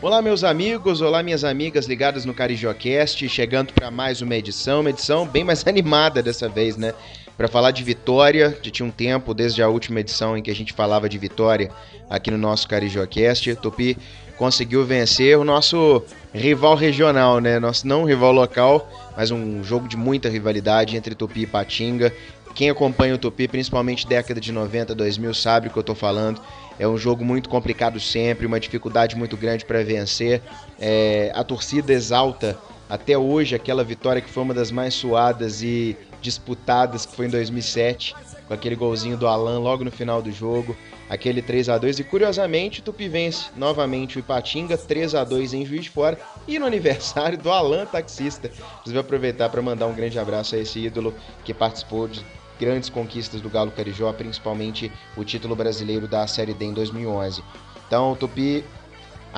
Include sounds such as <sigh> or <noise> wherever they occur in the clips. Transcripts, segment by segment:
Olá, meus amigos, olá, minhas amigas ligadas no CarijoCast, chegando para mais uma edição, uma edição bem mais <laughs> animada dessa vez, né? Para falar de vitória, já tinha um tempo desde a última edição em que a gente falava de vitória aqui no nosso CarijoCast. Tupi conseguiu vencer o nosso rival regional, né? Nosso não rival local, mas um jogo de muita rivalidade entre Tupi e Patinga. Quem acompanha o Tupi, principalmente década de 90, 2000, sabe o que eu tô falando. É um jogo muito complicado sempre, uma dificuldade muito grande para vencer. É, a torcida exalta até hoje aquela vitória que foi uma das mais suadas e disputadas, que foi em 2007, com aquele golzinho do Alan logo no final do jogo, aquele 3 a 2 e curiosamente o Tupi vence novamente o Ipatinga 3 a 2 em Juiz de Fora e no aniversário do Alan taxista. Inclusive aproveitar para mandar um grande abraço a esse ídolo que participou de grandes conquistas do Galo Carijó, principalmente o título brasileiro da Série D em 2011. Então, o Tupi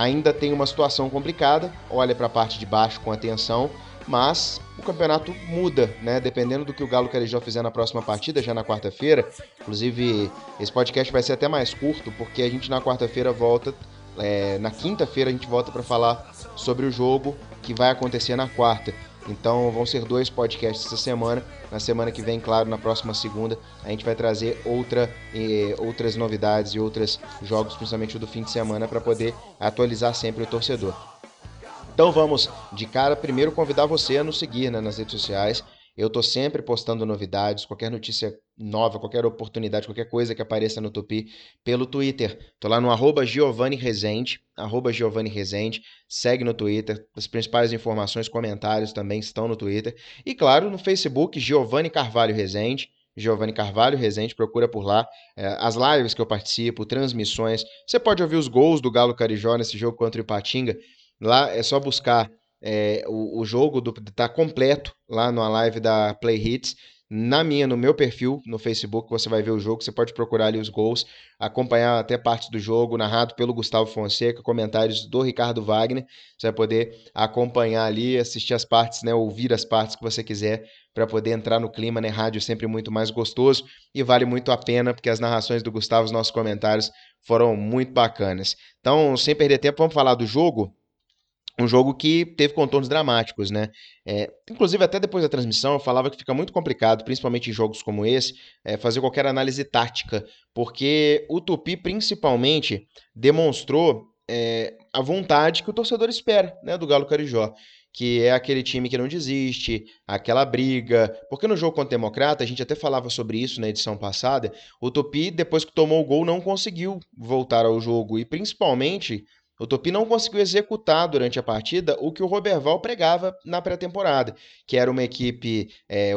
ainda tem uma situação complicada, olha para a parte de baixo com atenção, mas o campeonato muda, né? Dependendo do que o Galo Carijó fizer na próxima partida, já na quarta-feira. Inclusive, esse podcast vai ser até mais curto, porque a gente na quarta-feira volta. É, na quinta-feira a gente volta para falar sobre o jogo que vai acontecer na quarta. Então vão ser dois podcasts essa semana. Na semana que vem, claro, na próxima segunda, a gente vai trazer outra, eh, outras novidades e outros jogos, principalmente o do fim de semana, para poder atualizar sempre o torcedor. Então vamos de cara primeiro convidar você a nos seguir né, nas redes sociais. Eu tô sempre postando novidades, qualquer notícia nova, qualquer oportunidade, qualquer coisa que apareça no Tupi pelo Twitter. Tô lá no arroba Giovanni Rezende, arroba Giovanni Rezende, segue no Twitter, as principais informações, comentários também estão no Twitter. E claro, no Facebook, Giovanni Carvalho Rezende, Giovanni Carvalho Rezende, procura por lá é, as lives que eu participo, transmissões. Você pode ouvir os gols do Galo Carijó nesse jogo contra o Ipatinga. Lá é só buscar é, o, o, jogo do, tá completo lá na live da Play Hits. Na minha, no meu perfil no Facebook, você vai ver o jogo. Você pode procurar ali os gols, acompanhar até partes do jogo, narrado pelo Gustavo Fonseca, comentários do Ricardo Wagner. Você vai poder acompanhar ali, assistir as partes, né, ouvir as partes que você quiser para poder entrar no clima, né? Rádio é sempre muito mais gostoso e vale muito a pena, porque as narrações do Gustavo, os nossos comentários foram muito bacanas. Então, sem perder tempo, vamos falar do jogo um jogo que teve contornos dramáticos, né? É, inclusive, até depois da transmissão, eu falava que fica muito complicado, principalmente em jogos como esse, é, fazer qualquer análise tática, porque o Tupi, principalmente, demonstrou é, a vontade que o torcedor espera né, do Galo Carijó. Que é aquele time que não desiste, aquela briga. Porque no jogo contra o Democrata, a gente até falava sobre isso na edição passada. O Tupi, depois que tomou o gol, não conseguiu voltar ao jogo. E principalmente o Tupi não conseguiu executar durante a partida o que o Roberval pregava na pré-temporada, que era uma equipe é,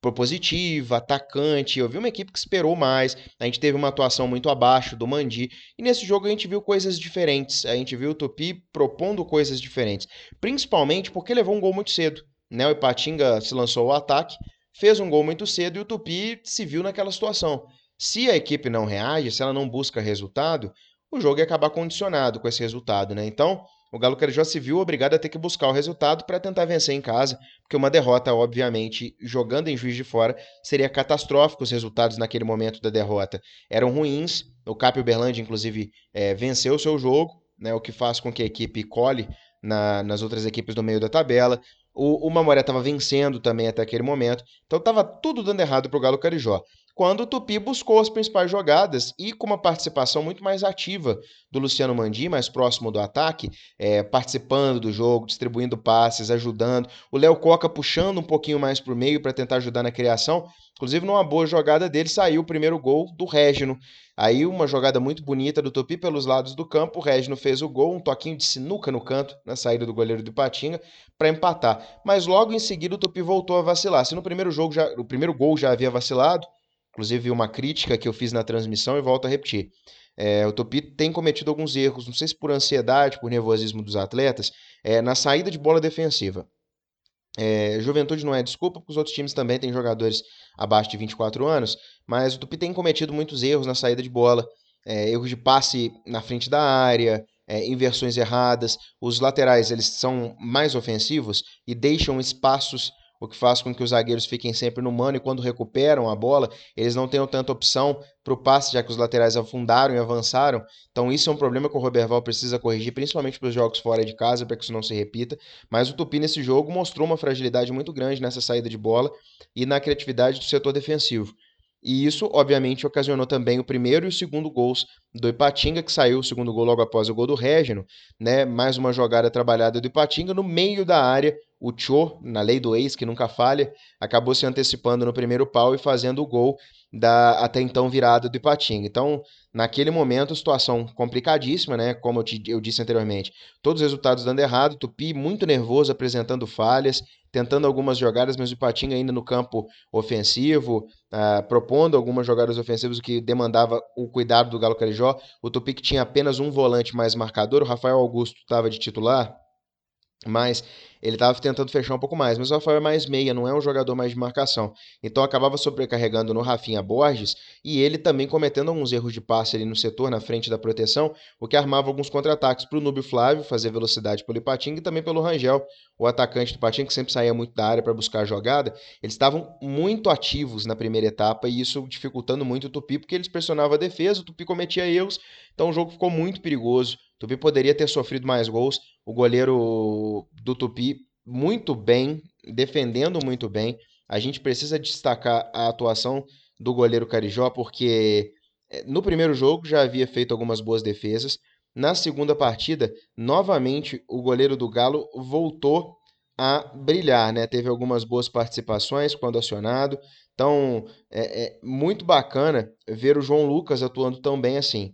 propositiva, atacante. Eu vi uma equipe que esperou mais. A gente teve uma atuação muito abaixo do Mandi. E nesse jogo a gente viu coisas diferentes. A gente viu o Tupi propondo coisas diferentes. Principalmente porque levou um gol muito cedo. Né? O Ipatinga se lançou ao ataque, fez um gol muito cedo e o Tupi se viu naquela situação. Se a equipe não reage, se ela não busca resultado, o jogo ia acabar condicionado com esse resultado, né? Então, o Galo Carijó se viu obrigado a ter que buscar o resultado para tentar vencer em casa, porque uma derrota, obviamente, jogando em Juiz de Fora, seria catastrófico. Os resultados naquele momento da derrota eram ruins. O Cap Uberlândia, inclusive, é, venceu o seu jogo, né, o que faz com que a equipe colhe na, nas outras equipes do meio da tabela. O, o Mamoré estava vencendo também até aquele momento. Então estava tudo dando errado para o Galo Carijó quando o Tupi buscou as principais jogadas e com uma participação muito mais ativa do Luciano Mandi, mais próximo do ataque, é, participando do jogo, distribuindo passes, ajudando. O Léo Coca puxando um pouquinho mais para o meio para tentar ajudar na criação. Inclusive, numa boa jogada dele, saiu o primeiro gol do Régino. Aí, uma jogada muito bonita do Tupi pelos lados do campo. O Régino fez o gol, um toquinho de sinuca no canto, na saída do goleiro do Patinga, para empatar. Mas logo em seguida, o Tupi voltou a vacilar. Se no primeiro jogo já, o primeiro gol já havia vacilado, Inclusive, uma crítica que eu fiz na transmissão e volto a repetir. É, o Tupi tem cometido alguns erros, não sei se por ansiedade, por nervosismo dos atletas, é, na saída de bola defensiva. É, juventude não é desculpa, porque os outros times também têm jogadores abaixo de 24 anos, mas o Tupi tem cometido muitos erros na saída de bola. é, erros de passe na frente da área, é, inversões erradas. Os laterais eles são mais ofensivos e deixam espaços o que faz com que os zagueiros fiquem sempre no mano e quando recuperam a bola, eles não tenham tanta opção para o passe, já que os laterais afundaram e avançaram. Então isso é um problema que o Roberval precisa corrigir, principalmente para os jogos fora de casa, para que isso não se repita. Mas o Tupi nesse jogo mostrou uma fragilidade muito grande nessa saída de bola e na criatividade do setor defensivo. E isso, obviamente, ocasionou também o primeiro e o segundo gols do Ipatinga, que saiu o segundo gol logo após o gol do Régino, né? Mais uma jogada trabalhada do Ipatinga no meio da área. O Cho, na lei do ex, que nunca falha, acabou se antecipando no primeiro pau e fazendo o gol da até então virada do Ipatinga. Então, naquele momento, situação complicadíssima, né? Como eu, te, eu disse anteriormente, todos os resultados dando errado, Tupi muito nervoso, apresentando falhas, tentando algumas jogadas, mas o Ipatinga ainda no campo ofensivo, uh, propondo algumas jogadas ofensivas, o que demandava o cuidado do Galo Carijó. O Tupi que tinha apenas um volante mais marcador, o Rafael Augusto estava de titular, mas ele estava tentando fechar um pouco mais, mas o Rafael é mais meia, não é um jogador mais de marcação. Então acabava sobrecarregando no Rafinha Borges e ele também cometendo alguns erros de passe ali no setor, na frente da proteção, o que armava alguns contra-ataques para o Núbio Flávio fazer velocidade pelo Ipatinga e também pelo Rangel, o atacante do Ipatinga que sempre saía muito da área para buscar a jogada. Eles estavam muito ativos na primeira etapa e isso dificultando muito o Tupi, porque eles pressionavam a defesa, o Tupi cometia erros, então o jogo ficou muito perigoso. Tupi poderia ter sofrido mais gols, o goleiro do Tupi muito bem, defendendo muito bem. A gente precisa destacar a atuação do goleiro Carijó, porque eh, no primeiro jogo já havia feito algumas boas defesas. Na segunda partida, novamente o goleiro do Galo voltou a brilhar, né? Teve algumas boas participações quando acionado. Então, é, é muito bacana ver o João Lucas atuando tão bem assim.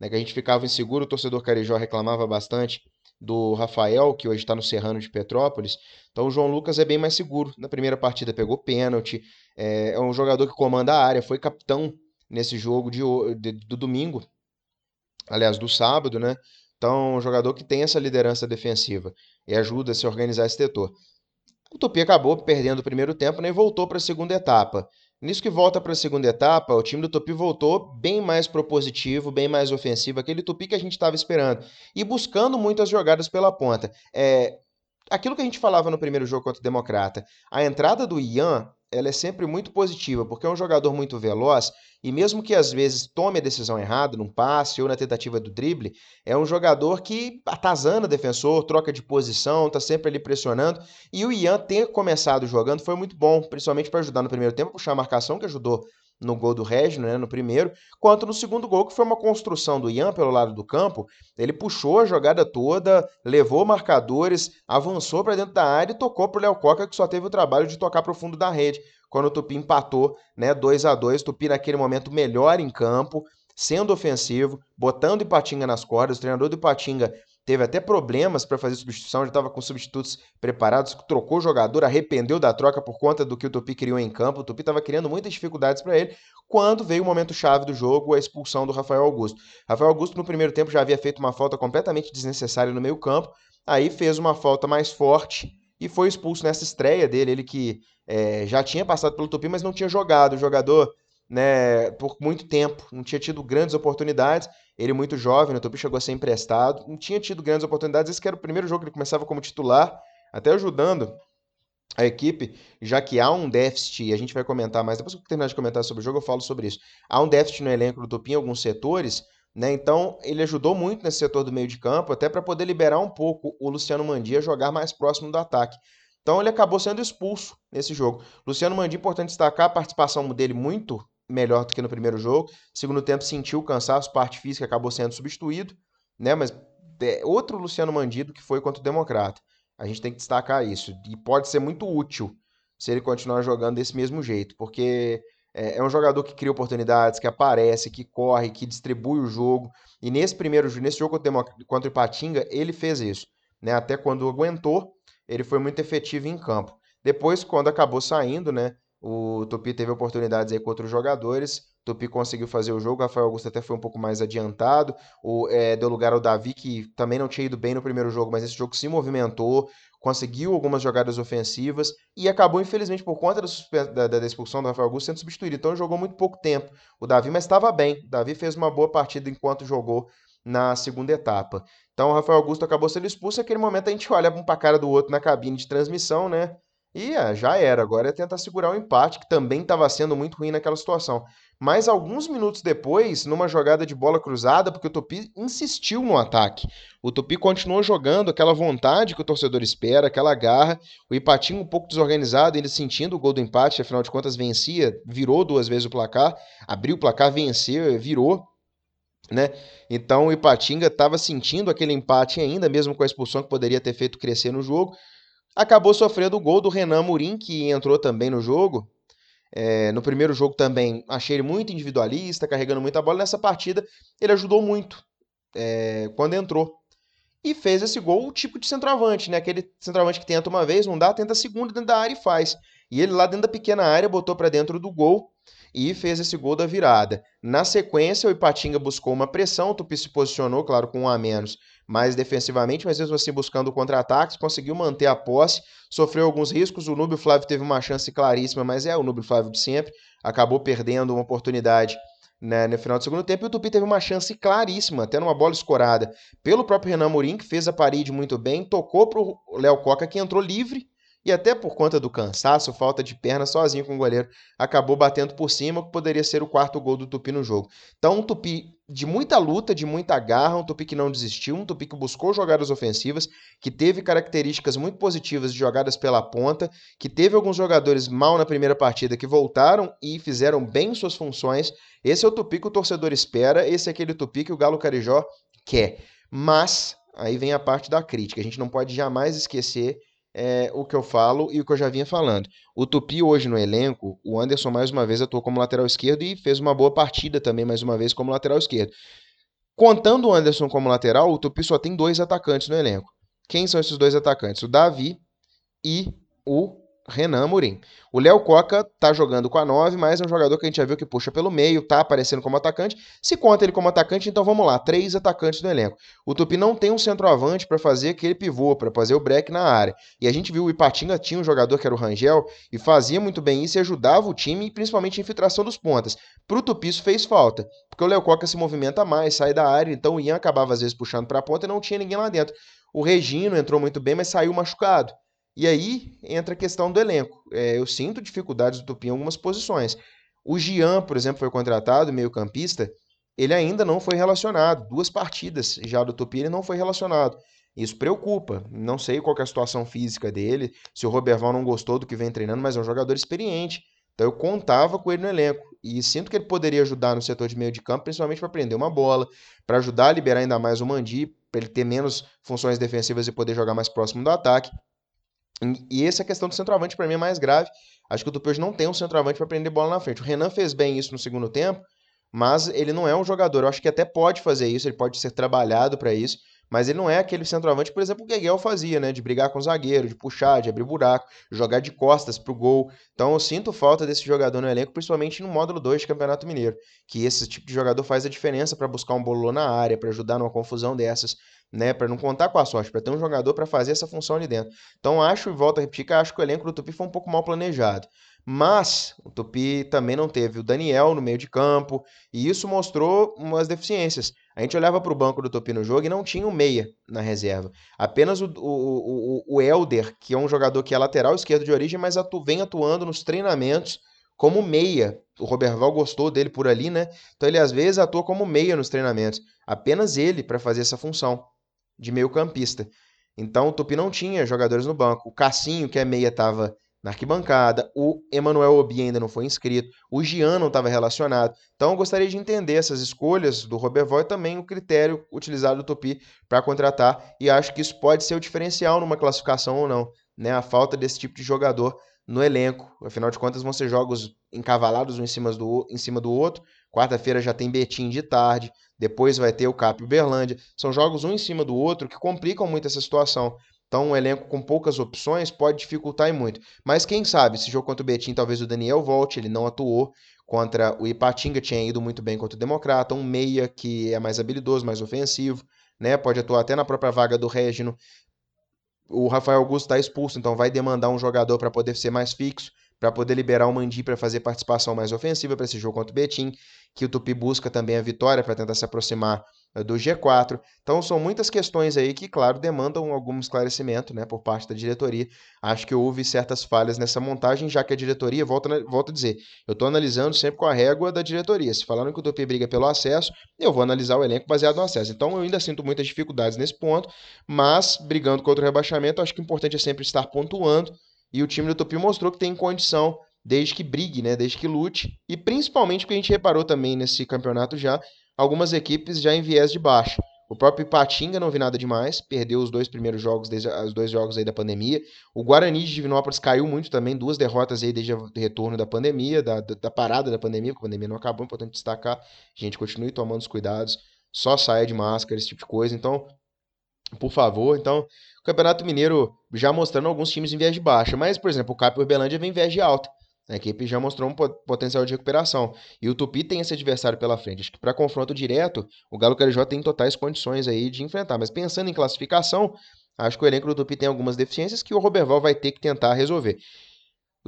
Né? Que a gente ficava inseguro, o torcedor Carijó reclamava bastante do Rafael, que hoje está no Serrano de Petrópolis. Então o João Lucas é bem mais seguro. Na primeira partida pegou pênalti, é, é um jogador que comanda a área, foi capitão nesse jogo de, de, do domingo, aliás, do sábado, né? Então, um jogador que tem essa liderança defensiva e ajuda a se organizar esse setor. O Tupi acabou perdendo o primeiro tempo né, e voltou para a segunda etapa. Nisso que volta para a segunda etapa, o time do Tupi voltou bem mais propositivo, bem mais ofensivo, aquele Tupi que a gente estava esperando. E buscando muitas jogadas pela ponta. É, aquilo que a gente falava no primeiro jogo contra o Democrata, a entrada do Ian ela é sempre muito positiva, porque é um jogador muito veloz e mesmo que às vezes tome a decisão errada num passe ou na tentativa do drible, é um jogador que atazana defensor, troca de posição, tá sempre ali pressionando. E o Ian ter começado jogando foi muito bom, principalmente para ajudar no primeiro tempo, puxar a marcação que ajudou no gol do Regno, né, no primeiro, quanto no segundo gol, que foi uma construção do Ian pelo lado do campo. Ele puxou a jogada toda, levou marcadores, avançou para dentro da área e tocou para o Léo Coca, que só teve o trabalho de tocar para o fundo da rede. Quando o Tupi empatou, né, 2 a 2 Tupi naquele momento melhor em campo, sendo ofensivo, botando Ipatinga nas cordas. O treinador do Ipatinga teve até problemas para fazer substituição, já estava com substitutos preparados, trocou o jogador, arrependeu da troca por conta do que o Tupi criou em campo. O Tupi estava criando muitas dificuldades para ele quando veio o momento chave do jogo, a expulsão do Rafael Augusto. Rafael Augusto no primeiro tempo já havia feito uma falta completamente desnecessária no meio-campo, aí fez uma falta mais forte e foi expulso nessa estreia dele, ele que é, já tinha passado pelo Tupi, mas não tinha jogado. O jogador né, por muito tempo, não tinha tido grandes oportunidades. Ele muito jovem, no Tupi chegou a ser emprestado, não tinha tido grandes oportunidades. Esse era o primeiro jogo que ele começava como titular, até ajudando a equipe, já que há um déficit, e a gente vai comentar mais, depois que eu terminar de comentar sobre o jogo, eu falo sobre isso. Há um déficit no elenco do Tupi em alguns setores, né? Então, ele ajudou muito nesse setor do meio de campo, até para poder liberar um pouco o Luciano Mandia jogar mais próximo do ataque. Então, ele acabou sendo expulso nesse jogo. Luciano Mandia, importante destacar a participação dele muito melhor do que no primeiro jogo. Segundo tempo sentiu o cansaço, parte física acabou sendo substituído, né? Mas é outro Luciano Mandido que foi contra o Democrata. A gente tem que destacar isso. E pode ser muito útil se ele continuar jogando desse mesmo jeito, porque é, é um jogador que cria oportunidades, que aparece, que corre, que distribui o jogo. E nesse primeiro nesse jogo contra o Ipatinga, ele fez isso. Né? Até quando aguentou, ele foi muito efetivo em campo. Depois, quando acabou saindo, né? O Tupi teve oportunidades aí com outros jogadores. Tupi conseguiu fazer o jogo, Rafael Augusto até foi um pouco mais adiantado, o, é, deu lugar ao Davi, que também não tinha ido bem no primeiro jogo, mas esse jogo se movimentou, conseguiu algumas jogadas ofensivas e acabou, infelizmente, por conta da, da, da expulsão do Rafael Augusto, sendo substituído. Então jogou muito pouco tempo o Davi, mas estava bem. O Davi fez uma boa partida enquanto jogou na segunda etapa. Então o Rafael Augusto acabou sendo expulso. Naquele momento a gente olha um para cara do outro na cabine de transmissão, né? E é, já era. Agora é tentar segurar o empate, que também estava sendo muito ruim naquela situação. Mas alguns minutos depois, numa jogada de bola cruzada, porque o Tupi insistiu no ataque. O Tupi continuou jogando aquela vontade que o torcedor espera, aquela garra. O Ipatinho um pouco desorganizado, ainda sentindo o gol do empate, afinal de contas vencia, virou duas vezes o placar, abriu o placar, venceu, virou. Né? Então o Ipatinga estava sentindo aquele empate ainda, mesmo com a expulsão que poderia ter feito crescer no jogo. Acabou sofrendo o gol do Renan Murim, que entrou também no jogo. É, no primeiro jogo também achei ele muito individualista, carregando muita bola. Nessa partida ele ajudou muito é, quando entrou. E fez esse gol o tipo de centroavante, né? Aquele centroavante que tenta uma vez, não dá, tenta a segunda dentro da área e faz. E ele lá dentro da pequena área botou para dentro do gol e fez esse gol da virada. Na sequência, o Ipatinga buscou uma pressão, o Tupi se posicionou, claro, com um a menos, mais defensivamente, mas mesmo assim buscando contra-ataques, conseguiu manter a posse, sofreu alguns riscos, o Núbio Flávio teve uma chance claríssima, mas é o Núbio Flávio de sempre, acabou perdendo uma oportunidade né, no final do segundo tempo, e o Tupi teve uma chance claríssima, até numa bola escorada pelo próprio Renan Mourinho, que fez a parede muito bem, tocou para o Léo Coca, que entrou livre, e até por conta do cansaço, falta de perna, sozinho com o goleiro, acabou batendo por cima, que poderia ser o quarto gol do Tupi no jogo. Então, um Tupi de muita luta, de muita garra, um Tupi que não desistiu, um Tupi que buscou jogadas ofensivas, que teve características muito positivas de jogadas pela ponta, que teve alguns jogadores mal na primeira partida que voltaram e fizeram bem suas funções. Esse é o Tupi que o torcedor espera, esse é aquele Tupi que o Galo Carijó quer. Mas, aí vem a parte da crítica, a gente não pode jamais esquecer é, o que eu falo e o que eu já vinha falando. O Tupi hoje no elenco, o Anderson mais uma vez atuou como lateral esquerdo e fez uma boa partida também mais uma vez como lateral esquerdo. Contando o Anderson como lateral, o Tupi só tem dois atacantes no elenco. Quem são esses dois atacantes? O Davi e o Renan Amorim. O Léo Coca tá jogando com a 9, mas é um jogador que a gente já viu que puxa pelo meio, tá aparecendo como atacante. Se conta ele como atacante, então vamos lá, três atacantes no elenco. O Tupi não tem um centroavante para fazer aquele pivô, para fazer o break na área. E a gente viu o Ipatinga tinha um jogador que era o Rangel e fazia muito bem isso e ajudava o time, principalmente a infiltração dos pontas. Pro Tupi isso fez falta, porque o Léo Coca se movimenta mais, sai da área, então o Ian acabava às vezes puxando para a ponta e não tinha ninguém lá dentro. O Regino entrou muito bem, mas saiu machucado. E aí entra a questão do elenco. É, eu sinto dificuldades do Tupi em algumas posições. O Gian, por exemplo, foi contratado, meio-campista, ele ainda não foi relacionado. Duas partidas já do Tupi ele não foi relacionado. Isso preocupa. Não sei qual é a situação física dele, se o Roberval não gostou do que vem treinando, mas é um jogador experiente. Então eu contava com ele no elenco. E sinto que ele poderia ajudar no setor de meio de campo, principalmente para prender uma bola, para ajudar a liberar ainda mais o Mandi, para ele ter menos funções defensivas e poder jogar mais próximo do ataque. E essa questão do centroavante para mim é mais grave. Acho que o Tupi não tem um centroavante para prender bola na frente. O Renan fez bem isso no segundo tempo, mas ele não é um jogador. Eu acho que até pode fazer isso, ele pode ser trabalhado para isso, mas ele não é aquele centroavante, por exemplo, que o Gueguel fazia, né? De brigar com o zagueiro, de puxar, de abrir buraco, jogar de costas pro gol. Então eu sinto falta desse jogador no elenco, principalmente no módulo 2 de Campeonato Mineiro. Que esse tipo de jogador faz a diferença para buscar um bololô na área, para ajudar numa confusão dessas né, para não contar com a sorte, para ter um jogador para fazer essa função ali dentro. Então acho, e volto a repetir, que acho que o elenco do Tupi foi um pouco mal planejado. Mas o Tupi também não teve o Daniel no meio de campo, e isso mostrou umas deficiências. A gente olhava para o banco do Tupi no jogo e não tinha o meia na reserva. Apenas o, o, o, o Elder, que é um jogador que é lateral esquerdo de origem, mas atu, vem atuando nos treinamentos como meia. O Roberval gostou dele por ali, né? Então ele às vezes atua como meia nos treinamentos. Apenas ele para fazer essa função de meio campista. Então o Tupi não tinha jogadores no banco. O Cassinho, que é meia, estava na arquibancada. O Emanuel Obi ainda não foi inscrito. O Gian não estava relacionado. Então eu gostaria de entender essas escolhas do Roberval e também o critério utilizado do Tupi para contratar. E acho que isso pode ser o diferencial numa classificação ou não. Né? A falta desse tipo de jogador no elenco. Afinal de contas, vão ser jogos encavalados um em cima do, em cima do outro. Quarta-feira já tem Betim de tarde, depois vai ter o Cap Uberlândia. São jogos um em cima do outro que complicam muito essa situação. Então, um elenco com poucas opções pode dificultar e muito. Mas quem sabe, esse jogo contra o Betim, talvez o Daniel volte, ele não atuou contra o Ipatinga, tinha ido muito bem contra o Democrata, um meia que é mais habilidoso, mais ofensivo, né? Pode atuar até na própria vaga do Regino. O Rafael Augusto está expulso, então vai demandar um jogador para poder ser mais fixo, para poder liberar o Mandi para fazer participação mais ofensiva para esse jogo contra o Betim, que o Tupi busca também a vitória para tentar se aproximar eh, do G4. Então são muitas questões aí que, claro, demandam algum esclarecimento né, por parte da diretoria. Acho que houve certas falhas nessa montagem, já que a diretoria, volto, volto a dizer, eu estou analisando sempre com a régua da diretoria. Se falaram que o Tupi briga pelo acesso, eu vou analisar o elenco baseado no acesso. Então eu ainda sinto muitas dificuldades nesse ponto, mas brigando contra o rebaixamento, acho que o importante é sempre estar pontuando. E o time do Tupi mostrou que tem condição desde que brigue, né? Desde que lute. E principalmente o que a gente reparou também nesse campeonato já algumas equipes já em viés de baixa. O próprio Ipatinga não vi nada demais, perdeu os dois primeiros jogos, desde os dois jogos aí da pandemia. O Guarani de Divinópolis caiu muito também, duas derrotas aí desde o retorno da pandemia, da, da parada da pandemia, porque a pandemia não acabou, é importante destacar. A gente continue tomando os cuidados, só saia de máscara, esse tipo de coisa. Então, por favor, então, o Campeonato Mineiro já mostrando alguns times em viés de baixa, mas, por exemplo, o Cap Urbelândia vem em viés de alta. A equipe já mostrou um potencial de recuperação. E o Tupi tem esse adversário pela frente. Acho que para confronto direto, o Galo Carijó tem totais condições aí de enfrentar. Mas pensando em classificação, acho que o elenco do Tupi tem algumas deficiências que o Roberval vai ter que tentar resolver.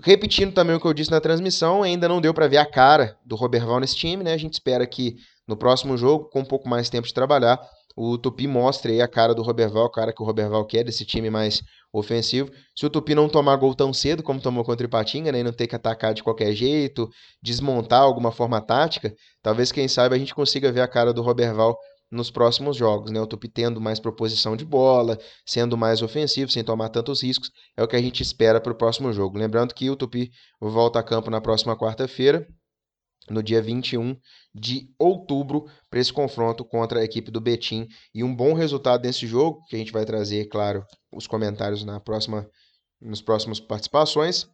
Repetindo também o que eu disse na transmissão, ainda não deu para ver a cara do Roberval nesse time, né? A gente espera que no próximo jogo, com um pouco mais tempo de trabalhar, o Tupi mostre aí a cara do Roberval, a cara que o Roberval quer desse time mais ofensivo. Se o Tupi não tomar gol tão cedo como tomou contra o Ipatinga, né, e não ter que atacar de qualquer jeito, desmontar alguma forma tática, talvez, quem sabe, a gente consiga ver a cara do Roberval nos próximos jogos, né? O Tupi tendo mais proposição de bola, sendo mais ofensivo, sem tomar tantos riscos, é o que a gente espera para o próximo jogo. Lembrando que o Tupi volta a campo na próxima quarta-feira, no dia 21 de outubro, para esse confronto contra a equipe do Betim. E um bom resultado nesse jogo, que a gente vai trazer, claro, os comentários na próxima, nos próximos participações.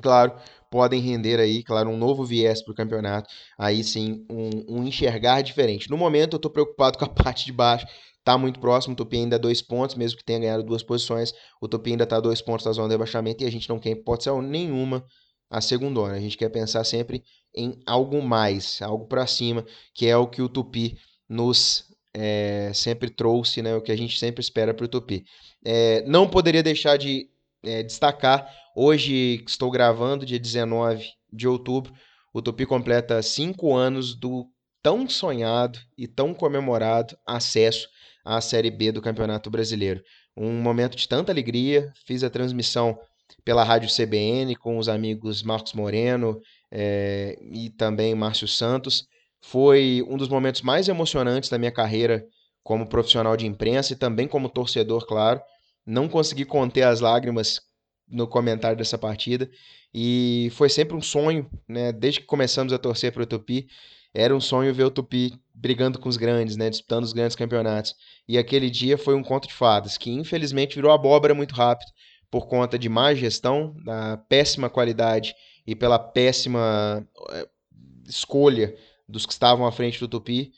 Claro, podem render aí, claro, um novo viés para o campeonato. Aí sim, um, um, enxergar diferente. No momento, eu estou preocupado <laughs> com a parte de baixo. Está muito próximo, o Tupi ainda dois pontos, mesmo que tenha ganhado duas posições. O Tupi ainda está dois pontos da zona de rebaixamento e a gente não quer hipótese nenhuma a segunda. A gente quer pensar sempre em algo mais, algo para cima, que é o que o Tupi nos é, sempre trouxe, né, o que a gente sempre espera para o Tupi. É, não poderia deixar de é, destacar, hoje estou gravando, dia 19 de outubro, o Tupi completa cinco anos do tão sonhado e tão comemorado acesso à Série B do Campeonato Brasileiro. Um momento de tanta alegria, fiz a transmissão pela Rádio CBN com os amigos Marcos Moreno é, e também Márcio Santos. Foi um dos momentos mais emocionantes da minha carreira como profissional de imprensa e também como torcedor, claro. Não consegui conter as lágrimas no comentário dessa partida e foi sempre um sonho, né? Desde que começamos a torcer para o Tupi, era um sonho ver o Tupi brigando com os grandes, né? Disputando os grandes campeonatos. E aquele dia foi um conto de fadas que infelizmente virou abóbora muito rápido por conta de má gestão, da péssima qualidade e pela péssima eh, escolha dos que estavam à frente do Tupi.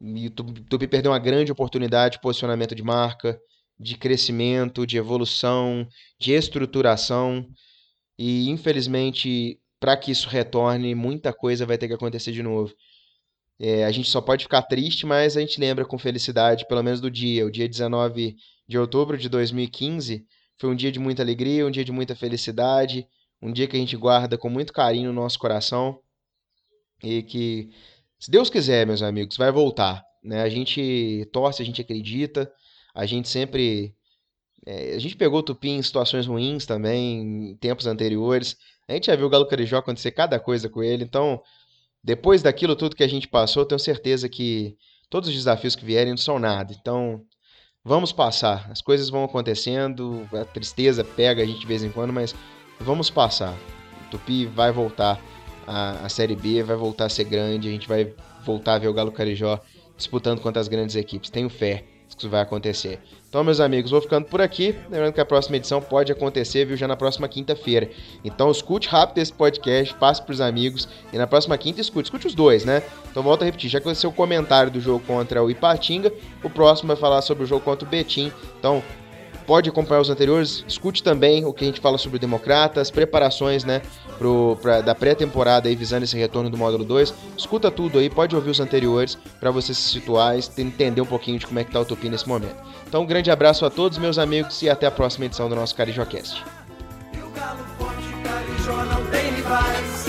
E o Tupi perdeu uma grande oportunidade de posicionamento de marca, de crescimento, de evolução, de estruturação. E infelizmente, para que isso retorne, muita coisa vai ter que acontecer de novo. É, a gente só pode ficar triste, mas a gente lembra com felicidade, pelo menos do dia. O dia 19 de outubro de 2015 foi um dia de muita alegria, um dia de muita felicidade, um dia que a gente guarda com muito carinho no nosso coração e que, se Deus quiser, meus amigos, vai voltar. Né? A gente torce, a gente acredita, a gente sempre. É, a gente pegou o Tupi em situações ruins também, em tempos anteriores. A gente já viu o Galo Carijó acontecer cada coisa com ele. Então, depois daquilo tudo que a gente passou, tenho certeza que todos os desafios que vierem não são nada. Então, vamos passar. As coisas vão acontecendo, a tristeza pega a gente de vez em quando, mas vamos passar. O Tupi vai voltar à, Série B, vai voltar a ser grande, a gente vai voltar a ver o Galo Carijó disputando contra as grandes equipes. Tenho fé que vai acontecer. Então, meus amigos, vou ficando por aqui. Lembrando que a próxima edição pode acontecer, viu, já na próxima quinta-feira. Então, escute rápido esse podcast, passe para os amigos e na próxima quinta escute. Escute os dois, né? Então, volto a repetir, já ser o comentário do jogo contra o Ipatinga, o próximo vai falar sobre o jogo contra o Betim. Então, pode acompanhar os anteriores, escute também o que a gente fala sobre o preparações, né, pro, pra, da pré-temporada visando esse retorno do módulo 2. Escuta tudo aí, pode ouvir os anteriores para você se situar e entender um pouquinho de como é que tá a Utopia nesse momento. Então, um grande abraço a todos, meus amigos, e até a próxima edição do nosso CarijoCast. E